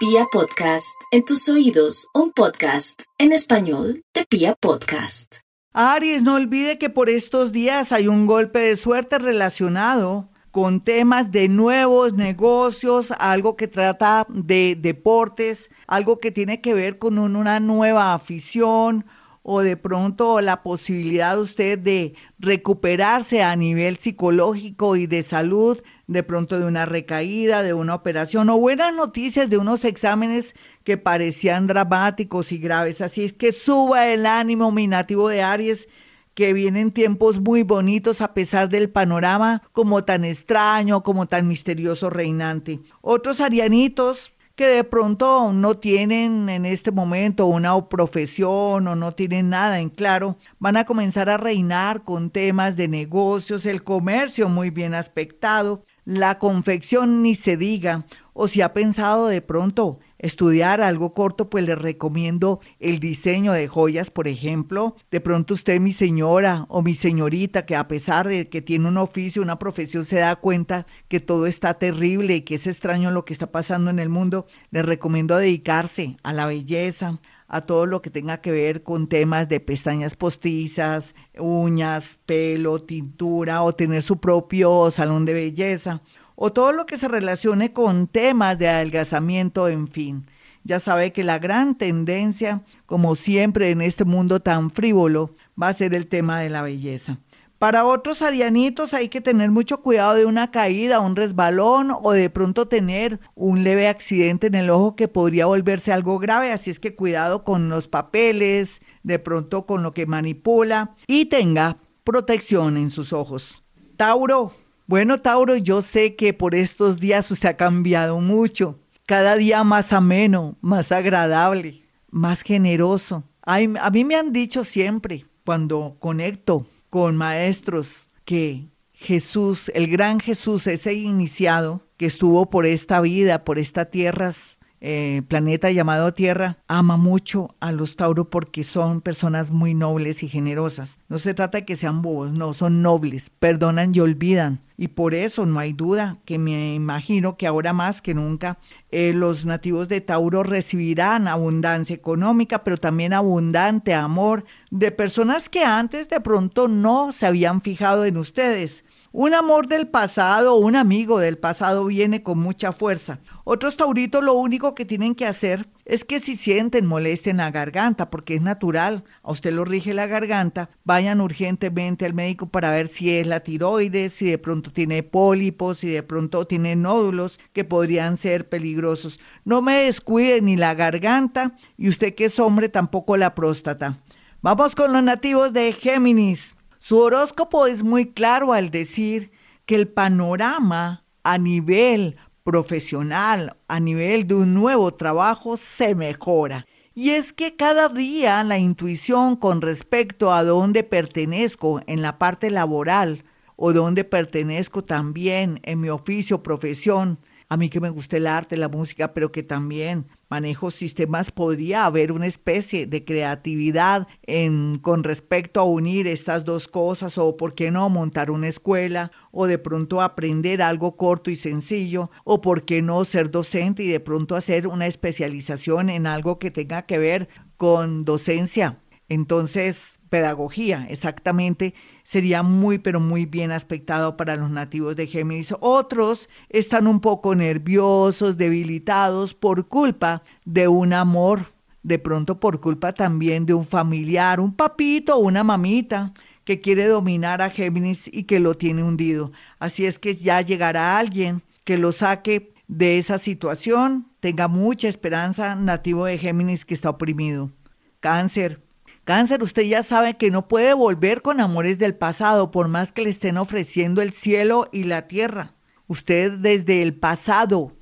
Pia Podcast, en tus oídos, un podcast en español de Pia Podcast. Aries, no olvide que por estos días hay un golpe de suerte relacionado con temas de nuevos negocios, algo que trata de deportes, algo que tiene que ver con una nueva afición o de pronto la posibilidad de usted de recuperarse a nivel psicológico y de salud, de pronto de una recaída, de una operación o buenas noticias de unos exámenes que parecían dramáticos y graves. Así es que suba el ánimo, mi nativo de Aries que vienen tiempos muy bonitos a pesar del panorama como tan extraño, como tan misterioso reinante. Otros arianitos que de pronto no tienen en este momento una profesión o no tienen nada en claro, van a comenzar a reinar con temas de negocios, el comercio muy bien aspectado, la confección ni se diga, o si ha pensado de pronto estudiar algo corto, pues le recomiendo el diseño de joyas, por ejemplo. De pronto usted, mi señora o mi señorita, que a pesar de que tiene un oficio, una profesión, se da cuenta que todo está terrible y que es extraño lo que está pasando en el mundo, le recomiendo dedicarse a la belleza, a todo lo que tenga que ver con temas de pestañas postizas, uñas, pelo, tintura o tener su propio salón de belleza o todo lo que se relacione con temas de adelgazamiento, en fin. Ya sabe que la gran tendencia, como siempre en este mundo tan frívolo, va a ser el tema de la belleza. Para otros arianitos hay que tener mucho cuidado de una caída, un resbalón o de pronto tener un leve accidente en el ojo que podría volverse algo grave, así es que cuidado con los papeles, de pronto con lo que manipula y tenga protección en sus ojos. Tauro, bueno, Tauro, yo sé que por estos días usted ha cambiado mucho. Cada día más ameno, más agradable, más generoso. a mí me han dicho siempre, cuando conecto con maestros, que Jesús, el gran Jesús, ese iniciado que estuvo por esta vida, por estas tierras eh, planeta llamado Tierra ama mucho a los Tauro porque son personas muy nobles y generosas. No se trata de que sean bobos, no, son nobles, perdonan y olvidan. Y por eso no hay duda que me imagino que ahora más que nunca eh, los nativos de Tauro recibirán abundancia económica, pero también abundante amor de personas que antes de pronto no se habían fijado en ustedes un amor del pasado o un amigo del pasado viene con mucha fuerza. Otros tauritos lo único que tienen que hacer es que si sienten molestia en la garganta, porque es natural, a usted lo rige la garganta, vayan urgentemente al médico para ver si es la tiroides, si de pronto tiene pólipos, si de pronto tiene nódulos que podrían ser peligrosos. No me descuide ni la garganta y usted que es hombre tampoco la próstata. Vamos con los nativos de Géminis. Su horóscopo es muy claro al decir que el panorama a nivel profesional, a nivel de un nuevo trabajo, se mejora. Y es que cada día la intuición con respecto a dónde pertenezco en la parte laboral o dónde pertenezco también en mi oficio, profesión, a mí que me gusta el arte, la música, pero que también manejo sistemas, podría haber una especie de creatividad en, con respecto a unir estas dos cosas o, ¿por qué no, montar una escuela o de pronto aprender algo corto y sencillo o, ¿por qué no, ser docente y de pronto hacer una especialización en algo que tenga que ver con docencia? Entonces, pedagogía, exactamente sería muy, pero muy bien aspectado para los nativos de Géminis. Otros están un poco nerviosos, debilitados por culpa de un amor, de pronto por culpa también de un familiar, un papito o una mamita que quiere dominar a Géminis y que lo tiene hundido. Así es que ya llegará alguien que lo saque de esa situación. Tenga mucha esperanza, nativo de Géminis que está oprimido. Cáncer, Cáncer, usted ya sabe que no puede volver con amores del pasado, por más que le estén ofreciendo el cielo y la tierra. Usted desde el pasado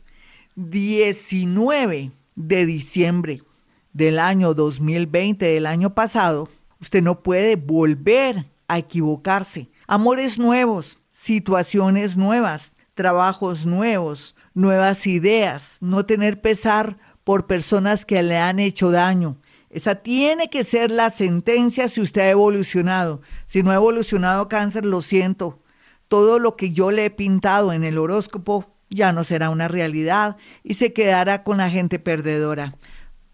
19 de diciembre del año 2020, del año pasado, usted no puede volver a equivocarse. Amores nuevos, situaciones nuevas, trabajos nuevos, nuevas ideas, no tener pesar por personas que le han hecho daño, esa tiene que ser la sentencia si usted ha evolucionado. Si no ha evolucionado cáncer, lo siento. Todo lo que yo le he pintado en el horóscopo ya no será una realidad y se quedará con la gente perdedora.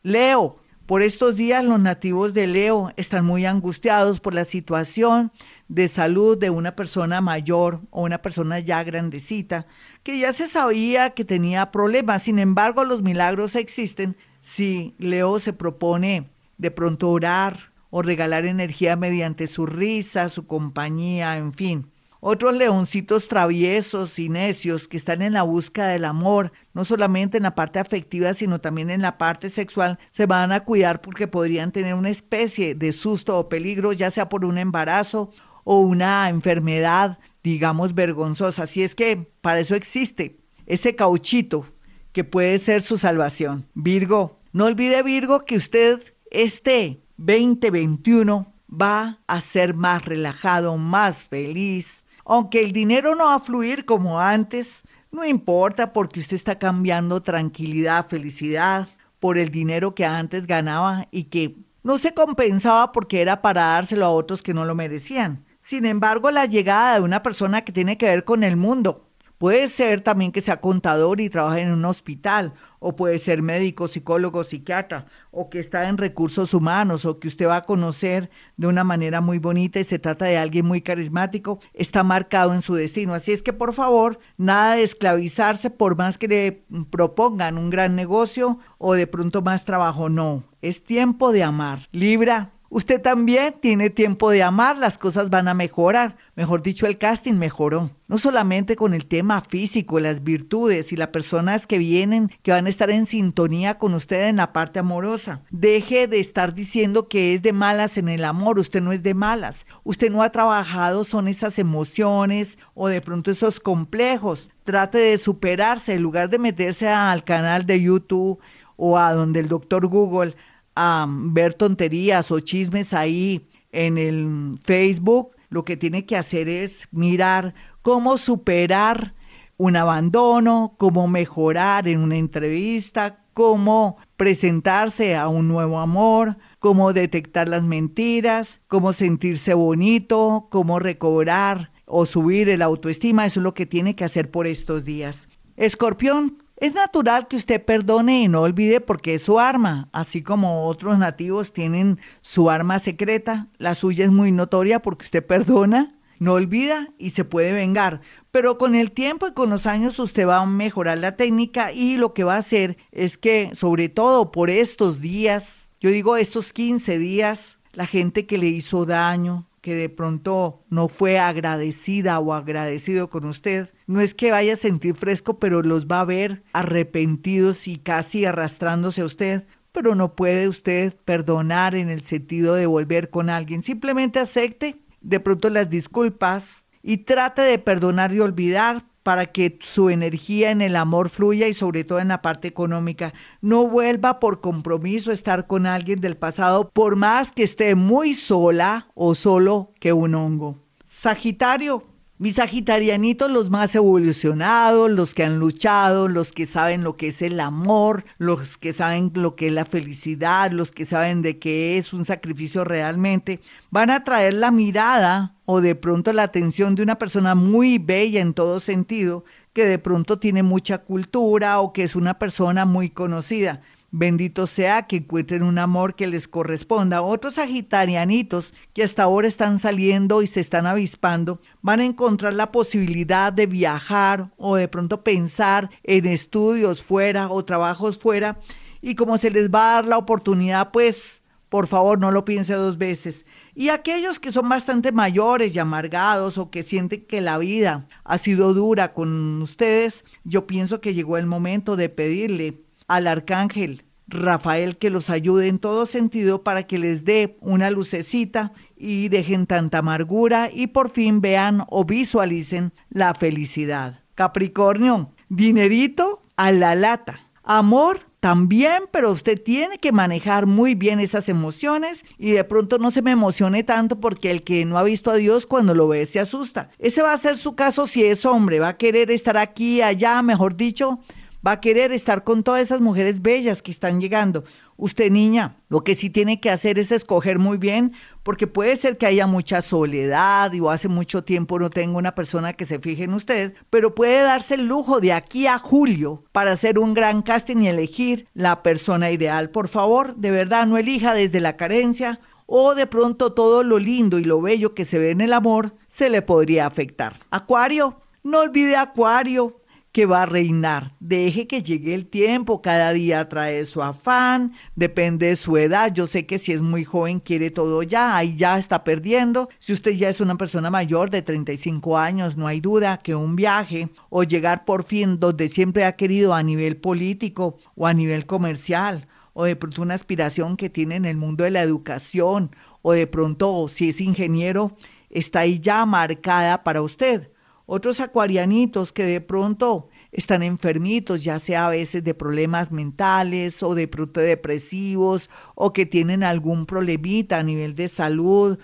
Leo, por estos días los nativos de Leo están muy angustiados por la situación de salud de una persona mayor o una persona ya grandecita, que ya se sabía que tenía problemas. Sin embargo, los milagros existen si Leo se propone de pronto orar o regalar energía mediante su risa, su compañía, en fin. Otros leoncitos traviesos y necios que están en la búsqueda del amor, no solamente en la parte afectiva, sino también en la parte sexual, se van a cuidar porque podrían tener una especie de susto o peligro, ya sea por un embarazo o una enfermedad, digamos, vergonzosa. Así es que para eso existe ese cauchito que puede ser su salvación. Virgo, no olvide Virgo que usted este 2021 va a ser más relajado, más feliz, aunque el dinero no va a fluir como antes, no importa porque usted está cambiando tranquilidad, felicidad por el dinero que antes ganaba y que no se compensaba porque era para dárselo a otros que no lo merecían. Sin embargo, la llegada de una persona que tiene que ver con el mundo, puede ser también que sea contador y trabaje en un hospital o puede ser médico, psicólogo, psiquiatra, o que está en recursos humanos, o que usted va a conocer de una manera muy bonita y se trata de alguien muy carismático, está marcado en su destino. Así es que por favor, nada de esclavizarse por más que le propongan un gran negocio o de pronto más trabajo, no, es tiempo de amar. Libra, Usted también tiene tiempo de amar, las cosas van a mejorar. Mejor dicho, el casting mejoró. No solamente con el tema físico, las virtudes y las personas que vienen, que van a estar en sintonía con usted en la parte amorosa. Deje de estar diciendo que es de malas en el amor. Usted no es de malas. Usted no ha trabajado, son esas emociones o de pronto esos complejos. Trate de superarse en lugar de meterse al canal de YouTube o a donde el doctor Google a ver tonterías o chismes ahí en el Facebook, lo que tiene que hacer es mirar cómo superar un abandono, cómo mejorar en una entrevista, cómo presentarse a un nuevo amor, cómo detectar las mentiras, cómo sentirse bonito, cómo recobrar o subir el autoestima. Eso es lo que tiene que hacer por estos días. Escorpión, es natural que usted perdone y no olvide porque es su arma, así como otros nativos tienen su arma secreta, la suya es muy notoria porque usted perdona, no olvida y se puede vengar. Pero con el tiempo y con los años usted va a mejorar la técnica y lo que va a hacer es que, sobre todo por estos días, yo digo estos 15 días, la gente que le hizo daño, que de pronto no fue agradecida o agradecido con usted, no es que vaya a sentir fresco, pero los va a ver arrepentidos y casi arrastrándose a usted, pero no puede usted perdonar en el sentido de volver con alguien. Simplemente acepte de pronto las disculpas y trate de perdonar y olvidar, para que su energía en el amor fluya y sobre todo en la parte económica. No vuelva por compromiso a estar con alguien del pasado, por más que esté muy sola o solo que un hongo. Sagitario, mis sagitarianitos, los más evolucionados, los que han luchado, los que saben lo que es el amor, los que saben lo que es la felicidad, los que saben de qué es un sacrificio realmente, van a traer la mirada o de pronto la atención de una persona muy bella en todo sentido, que de pronto tiene mucha cultura o que es una persona muy conocida. Bendito sea que encuentren un amor que les corresponda. Otros sagitarianitos que hasta ahora están saliendo y se están avispando van a encontrar la posibilidad de viajar o de pronto pensar en estudios fuera o trabajos fuera. Y como se les va a dar la oportunidad, pues por favor no lo piense dos veces. Y aquellos que son bastante mayores y amargados o que sienten que la vida ha sido dura con ustedes, yo pienso que llegó el momento de pedirle al arcángel Rafael que los ayude en todo sentido para que les dé una lucecita y dejen tanta amargura y por fin vean o visualicen la felicidad. Capricornio, dinerito a la lata. Amor también, pero usted tiene que manejar muy bien esas emociones y de pronto no se me emocione tanto porque el que no ha visto a Dios cuando lo ve se asusta. Ese va a ser su caso si es hombre, va a querer estar aquí, allá, mejor dicho, va a querer estar con todas esas mujeres bellas que están llegando. Usted, niña, lo que sí tiene que hacer es escoger muy bien, porque puede ser que haya mucha soledad y o hace mucho tiempo no tenga una persona que se fije en usted, pero puede darse el lujo de aquí a julio para hacer un gran casting y elegir la persona ideal. Por favor, de verdad, no elija desde la carencia o de pronto todo lo lindo y lo bello que se ve en el amor se le podría afectar. Acuario, no olvide Acuario que va a reinar. Deje que llegue el tiempo, cada día trae su afán, depende de su edad. Yo sé que si es muy joven quiere todo ya, ahí ya está perdiendo. Si usted ya es una persona mayor de 35 años, no hay duda que un viaje o llegar por fin donde siempre ha querido a nivel político o a nivel comercial o de pronto una aspiración que tiene en el mundo de la educación o de pronto si es ingeniero, está ahí ya marcada para usted otros acuarianitos que de pronto están enfermitos, ya sea a veces de problemas mentales o de pronto depresivos o que tienen algún problemita a nivel de salud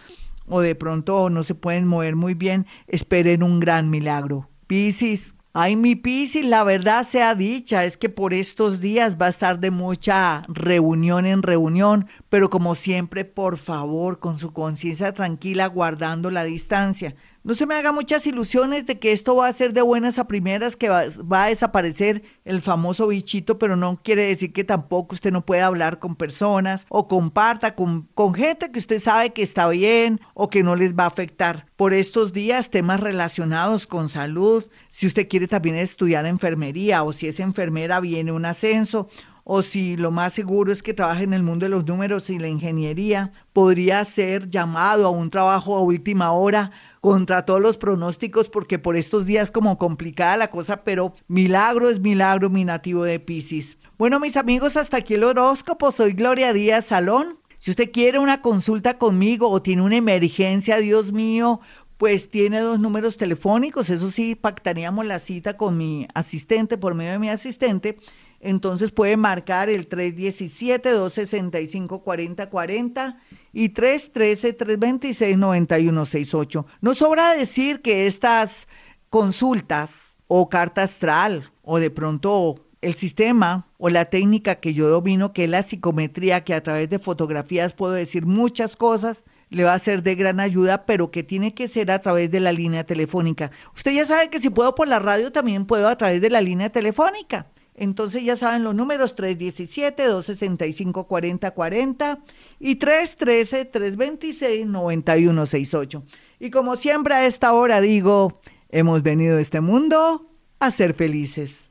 o de pronto no se pueden mover muy bien, esperen un gran milagro. Piscis, Ay, mi Piscis, la verdad sea dicha, es que por estos días va a estar de mucha reunión en reunión, pero como siempre, por favor, con su conciencia tranquila, guardando la distancia. No se me haga muchas ilusiones de que esto va a ser de buenas a primeras, que va, a desaparecer el famoso bichito, pero no quiere decir que tampoco usted no pueda hablar con personas o comparta con, con gente que usted sabe que está bien o que no les va a afectar. Por estos días, temas relacionados con salud, si usted quiere también estudiar enfermería o si es enfermera, viene un ascenso o si lo más seguro es que trabaje en el mundo de los números y la ingeniería, podría ser llamado a un trabajo a última hora contra todos los pronósticos porque por estos días como complicada la cosa, pero milagro es milagro mi nativo de Pisces. Bueno, mis amigos, hasta aquí el horóscopo. Soy Gloria Díaz Salón. Si usted quiere una consulta conmigo o tiene una emergencia, Dios mío, pues tiene dos números telefónicos. Eso sí, pactaríamos la cita con mi asistente, por medio de mi asistente. Entonces puede marcar el 317-265-4040 y 313-326-9168. No sobra decir que estas consultas o carta astral o de pronto el sistema o la técnica que yo domino, que es la psicometría, que a través de fotografías puedo decir muchas cosas, le va a ser de gran ayuda, pero que tiene que ser a través de la línea telefónica. Usted ya sabe que si puedo por la radio, también puedo a través de la línea telefónica. Entonces ya saben los números 317-265-4040 y 313-326-9168. Y como siempre a esta hora digo, hemos venido a este mundo a ser felices.